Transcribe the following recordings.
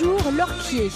Bonjour Lorquier.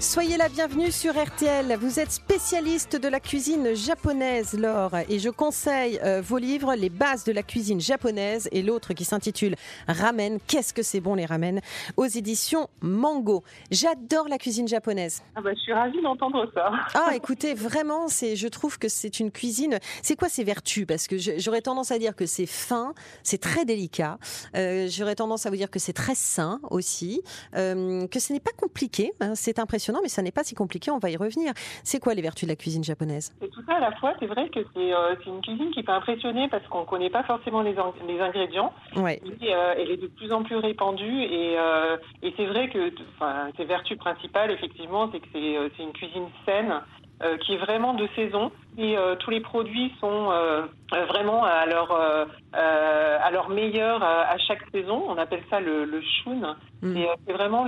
Soyez la bienvenue sur RTL. Vous êtes spécialiste de la cuisine japonaise, Laure, et je conseille euh, vos livres, Les bases de la cuisine japonaise, et l'autre qui s'intitule Ramen. Qu'est-ce que c'est bon les ramen? Aux éditions Mango. J'adore la cuisine japonaise. Ah bah, je suis ravie d'entendre ça. Ah, écoutez, vraiment, c'est, je trouve que c'est une cuisine. C'est quoi ses vertus? Parce que j'aurais tendance à dire que c'est fin, c'est très délicat. Euh, j'aurais tendance à vous dire que c'est très sain aussi, euh, que ce n'est pas compliqué. Hein, c'est impressionnant mais ça n'est pas si compliqué, on va y revenir. C'est quoi les vertus de la cuisine japonaise? C'est tout ça à la fois, c'est vrai que c'est euh, une cuisine qui peut impressionner parce qu'on ne connaît pas forcément les, les ingrédients. Ouais. Euh, elle est de plus en plus répandue et, euh, et c'est vrai que ses vertus principales, effectivement, c'est que c'est une cuisine saine. qui est vraiment de saison et tous les produits sont vraiment à leur à leur meilleur à chaque saison. On appelle ça le, le shun. Mm. c'est vraiment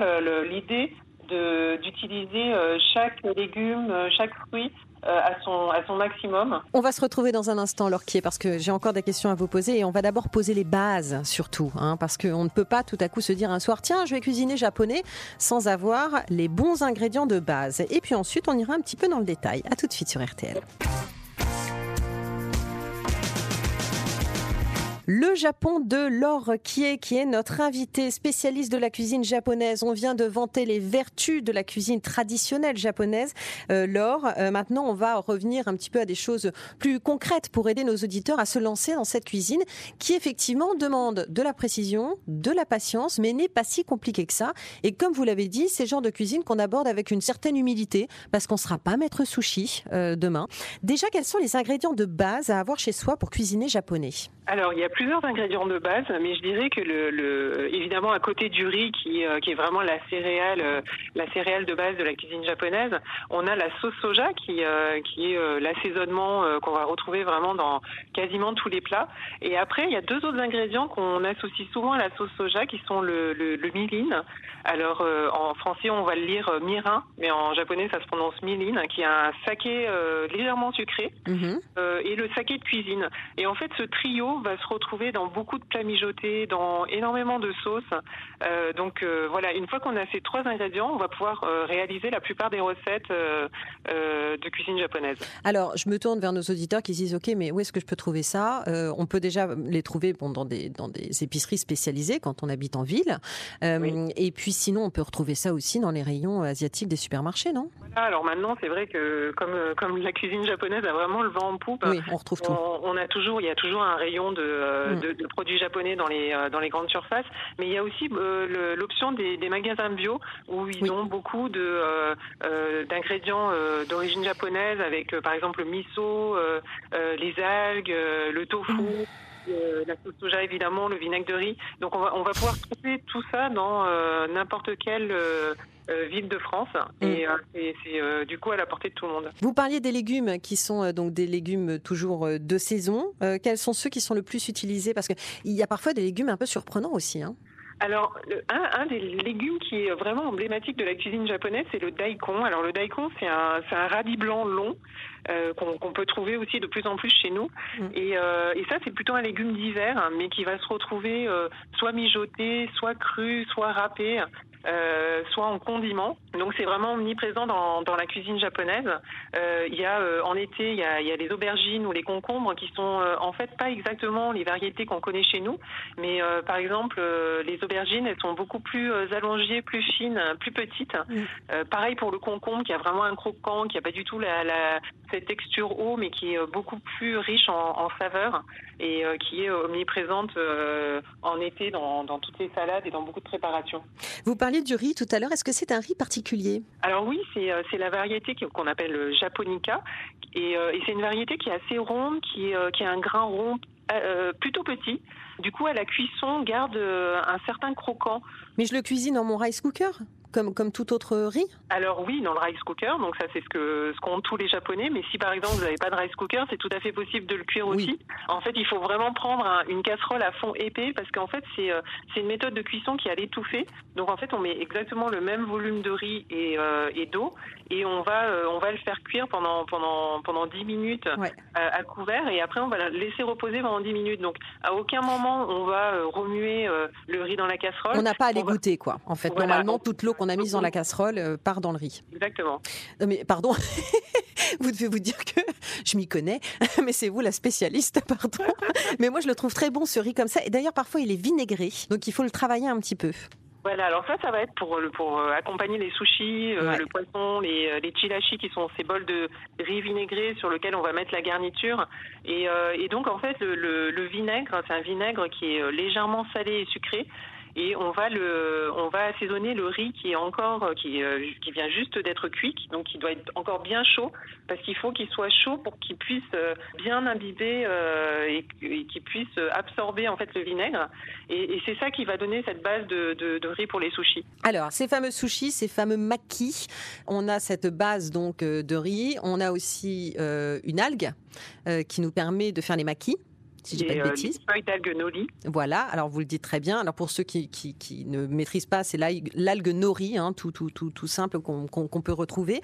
l'idée d'utiliser euh, chaque légume, euh, chaque fruit euh, à son, à son maximum. On va se retrouver dans un instant, Lorquier, parce que j'ai encore des questions à vous poser et on va d'abord poser les bases surtout, hein, parce qu'on ne peut pas tout à coup se dire un soir, tiens, je vais cuisiner japonais sans avoir les bons ingrédients de base. Et puis ensuite, on ira un petit peu dans le détail. À tout de suite sur RTL. Le Japon de Laure qui est notre invité spécialiste de la cuisine japonaise. On vient de vanter les vertus de la cuisine traditionnelle japonaise. Euh, Laure, euh, maintenant on va revenir un petit peu à des choses plus concrètes pour aider nos auditeurs à se lancer dans cette cuisine qui effectivement demande de la précision, de la patience, mais n'est pas si compliquée que ça. Et comme vous l'avez dit, c'est le genre de cuisine qu'on aborde avec une certaine humilité parce qu'on ne sera pas maître sushi euh, demain. Déjà, quels sont les ingrédients de base à avoir chez soi pour cuisiner japonais? Alors, il y a plusieurs ingrédients de base, mais je dirais que le, évidemment à côté du riz qui, euh, qui est vraiment la céréale, euh, la céréale de base de la cuisine japonaise, on a la sauce soja qui, euh, qui est l'assaisonnement qu'on va retrouver vraiment dans quasiment tous les plats. Et après, il y a deux autres ingrédients qu'on associe souvent à la sauce soja qui sont le, le, le mirin. Alors en français on va le lire mirin, mais en japonais ça se prononce mirin, qui est un saké légèrement sucré mhm. et le saké de cuisine. Et en fait ce trio va se retrouver dans beaucoup de plats mijotés, dans énormément de sauces. Euh, donc euh, voilà, une fois qu'on a ces trois ingrédients, on va pouvoir euh, réaliser la plupart des recettes de cuisine japonaise. Alors, je me tourne vers nos auditeurs qui disent, ok, mais où est-ce que je peux trouver ça? On peut déjà les trouver bon, dans, des, dans des épiceries spécialisées quand on habite en ville. Et puis sinon, on peut retrouver ça aussi dans les rayons asiatiques des supermarchés, non? Alors maintenant, c'est vrai que comme, comme la cuisine japonaise a vraiment le vent en poupe, oui, on retrouve tout. On, a toujours, il y a toujours un rayon de, mm. de de produits japonais dans les, euh, dans les grandes surfaces, mais il y a aussi euh, l'option des, des, magasins bio où ils ont beaucoup de euh, d'ingrédients d'origine japonaise avec par exemple le miso, les algues, le tofu. La sauce soja évidemment, le vinaigre de riz. Donc on va, on va pouvoir trouver tout ça dans n'importe quel euh, ville de France et mm. euh, c'est euh, du coup à la portée de tout le monde. Vous parliez des légumes qui sont donc des légumes toujours de saison. quels sont ceux qui sont le plus utilisés? Parce qu'il y a parfois des légumes un peu surprenants aussi. Hein. Alors, un, des légumes qui est vraiment emblématique de la cuisine japonaise, c'est le daikon. Alors, le daikon, c'est un, un radis blanc long qu'on peut trouver aussi de plus en plus chez nous. Mm. Et, et, ça, c'est plutôt un légume d'hiver, hein, mais qui va se retrouver soit mijoté, soit cru, soit râpé. Euh, soit en condiment. Donc c'est vraiment omniprésent dans, dans la cuisine japonaise. Euh, il y a euh, en été, il y a, il y a les aubergines ou les concombres qui sont en fait pas exactement les variétés qu'on connaît chez nous, mais par exemple les aubergines, elles sont beaucoup plus allongées, plus fines, plus petites. Pareil pour le concombre qui a vraiment un croquant, qui a pas du tout la, la cette texture haut, mais qui est beaucoup plus riche en, en saveurs et qui est omniprésente en été dans, dans toutes les salades et dans beaucoup de préparations. Vous parliez du riz tout à l'heure. Est-ce que c'est un riz particulier Alors oui, c'est euh, la variété qu'on appelle le japonica. Euh, et, c'est une variété qui est assez ronde, qui, euh, qui a un grain rond plutôt petit. Du coup, à la cuisson, garde un certain croquant. Mais je le cuisine dans mon rice cooker comme, comme tout autre riz Alors oui, dans le rice cooker, donc ça c'est ce que ce qu'ont tous les Japonais, mais si par exemple vous n'avez pas de rice cooker, c'est tout à fait possible de le cuire aussi. En fait, il faut vraiment prendre une casserole à fond épais parce qu'en fait c'est euh, une méthode de cuisson qui a l'étouffer. Donc en fait, on met exactement le même volume de riz et, euh, et d'eau et on va euh, on va le faire cuire pendant pendant pendant 10 minutes à, couvert et après on va le laisser reposer pendant 10 minutes. Donc à aucun moment on va remuer le riz dans la casserole. On n'a pas à l'égoutter quoi. En fait, normalement toute l'eau qu'on a mise dans la casserole part dans le riz. Exactement. mais pardon. vous devez vous dire que je m'y connais, mais c'est vous la spécialiste, pardon. Mais moi, je le trouve très bon, ce riz comme ça. Et d'ailleurs, parfois, il est vinaigré. Donc, il faut le travailler un petit peu. Voilà, alors ça, ça va être pour, pour euh, accompagner les sushis, euh, le poisson, les, euh, les chilashi qui sont ces bols de riz vinaigré sur lequel on va mettre la garniture. Et, et donc, en fait, le, le vinaigre, c'est un vinaigre qui est légèrement salé et sucré et on va le, on va assaisonner le riz qui est encore, qui, euh, qui vient juste d'être cuit, donc il doit être encore bien chaud parce qu'il faut qu'il soit chaud pour qu'il puisse euh, bien imbiber euh, et, qu'il puisse absorber en fait le vinaigre. Et, c'est ça qui va donner cette base de, de, riz pour les sushis. Alors ces fameux sushis, ces fameux makis, on a cette base donc de riz, on a aussi une algue qui nous permet de faire les makis si j'ai pas de euh, bêtises. feuilles d'algue nori. Voilà, alors vous le dites très bien. Alors pour ceux qui, qui, qui ne maîtrisent pas, c'est l'algue nori, hein, tout, tout, tout, tout simple qu'on peut retrouver.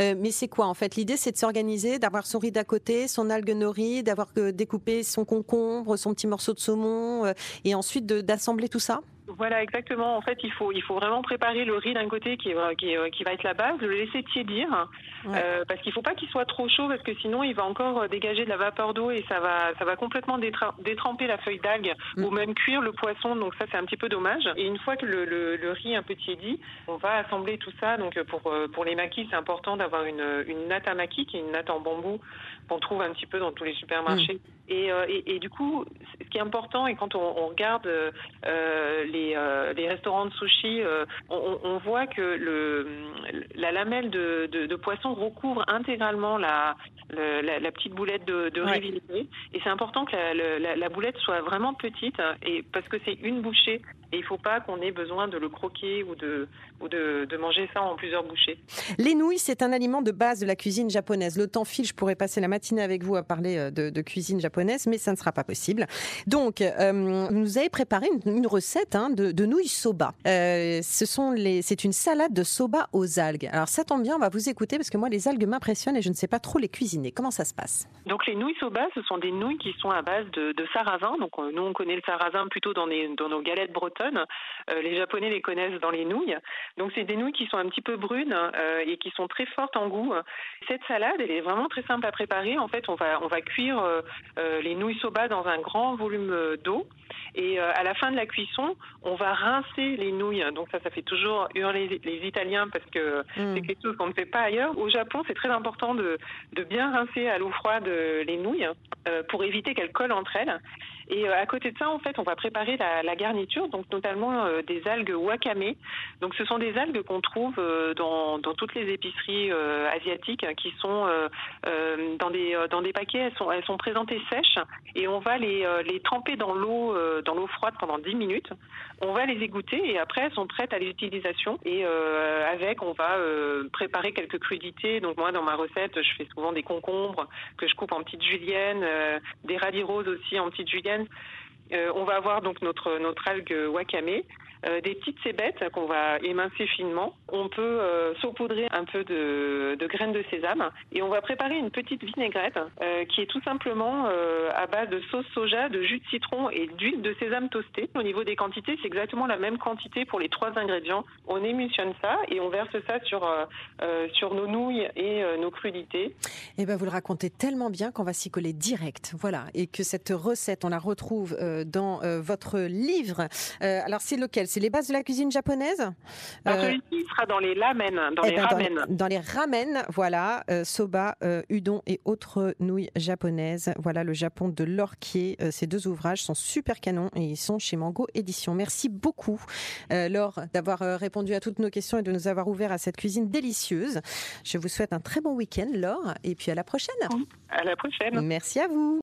Euh, mais c'est quoi en fait? L'idée c'est de s'organiser, d'avoir son riz d'à côté, son algue nori, d'avoir découpé son concombre, son petit morceau de saumon, euh, et ensuite d'assembler tout ça? Voilà, exactement. En fait, il faut, il faut vraiment préparer le riz d'un côté qui, qui, qui, va être la base, le laisser tiédir, euh, parce qu'il ne faut pas qu'il soit trop chaud, parce que sinon il va encore dégager de la vapeur d'eau et ça va, ça va complètement détremper la feuille d'algue mm. ou même cuire le poisson. Donc ça, c'est un petit peu dommage. Et une fois que le, le, riz est un peu tiédi, on va assembler tout ça. Donc pour, pour les maquis, c'est important d'avoir une, une natte à maquis, qui est une natte en bambou qu'on trouve un petit peu dans tous les supermarchés. Euh, et, et, du coup, ce qui est important, et quand on, regarde euh, les, euh, les, restaurants de sushi, on, on, voit que le, la lamelle de, de, de poisson recouvre intégralement la, la, petite boulette de, de riz. Et c'est important que la, la, boulette soit vraiment petite, et parce que c'est une bouchée et il ne faut pas qu'on ait besoin de le croquer ou, de, ou de, de, manger ça en plusieurs bouchées. Les nouilles, c'est un aliment de base de la cuisine japonaise. Le temps file, je pourrais passer la matinée avec vous à parler euh, de, de cuisine japonaise, mais ça ne sera pas possible. Donc, euh, vous nous avez préparé une, recette hein, de, de, nouilles soba. Euh, ce sont les, c'est une salade de soba aux algues. Alors ça tombe bien, on va vous écouter parce que moi les algues m'impressionnent et je ne sais pas trop les cuisiner. Comment ça se passe? Donc les nouilles soba, ce sont des nouilles qui sont à base de, de sarrasin. Donc nous on connaît le sarrasin plutôt dans, les, dans nos galettes bretonnes euh, les Japonais les connaissent dans les nouilles. Donc c'est des nouilles qui sont un petit peu brunes euh, et qui sont très fortes en goût. Cette salade, elle est vraiment très simple à préparer. En fait, on va on va cuire euh, les nouilles soba dans un grand volume d'eau. Et à la fin de la cuisson, on va rincer les nouilles. Donc ça, ça fait toujours hurler les Italiens parce que mm. c'est quelque chose qu'on ne fait pas ailleurs. Au Japon, c'est très important de, de bien rincer à l'eau froide les nouilles pour éviter qu'elles collent entre elles. Et à côté de ça, en fait, on va préparer la, la garniture, donc notamment euh, des algues wakame. Donc, ce sont des algues qu'on trouve euh, dans, dans, toutes les épiceries asiatiques, hein, qui sont dans des dans des paquets. Elles sont elles sont présentées sèches et on va les les tremper dans l'eau dans l'eau froide pendant 10 minutes. On va les égoutter et après elles sont prêtes à l'utilisation. Et avec, on va préparer quelques crudités. Donc moi, dans ma recette, je fais souvent des concombres que je coupe en petites juliennes, des radis roses aussi en petites juliennes euh, on va avoir donc notre, notre algue wakame euh, des petites cébettes qu'on va émincer finement. On peut euh, saupoudrer un peu de, graines de sésame et on va préparer une petite vinaigrette qui est tout simplement à base de sauce soja, de jus de citron et d'huile de sésame toastée. Au niveau des quantités, c'est exactement la même quantité pour les trois ingrédients. On émulsionne ça et on verse ça sur, sur nos nouilles et nos crudités. Et eh ben vous le racontez tellement bien qu'on va s'y coller direct. Voilà. Et que cette recette, on la retrouve dans votre livre. alors c'est lequel? C'est les bases de la cuisine japonaise? Euh, celui-ci sera dans les ramen, dans eh les ben, ramen. Dans, les ramen, voilà, euh, soba, euh, udon et autres nouilles japonaises. Voilà le Japon de l'Orquier. ces deux ouvrages sont super canons et ils sont chez Mango Édition. Merci beaucoup, Laure, d'avoir répondu à toutes nos questions et de nous avoir ouvert à cette cuisine délicieuse. Je vous souhaite un très bon week-end, Laure, et puis à la prochaine. À la prochaine. Merci à vous.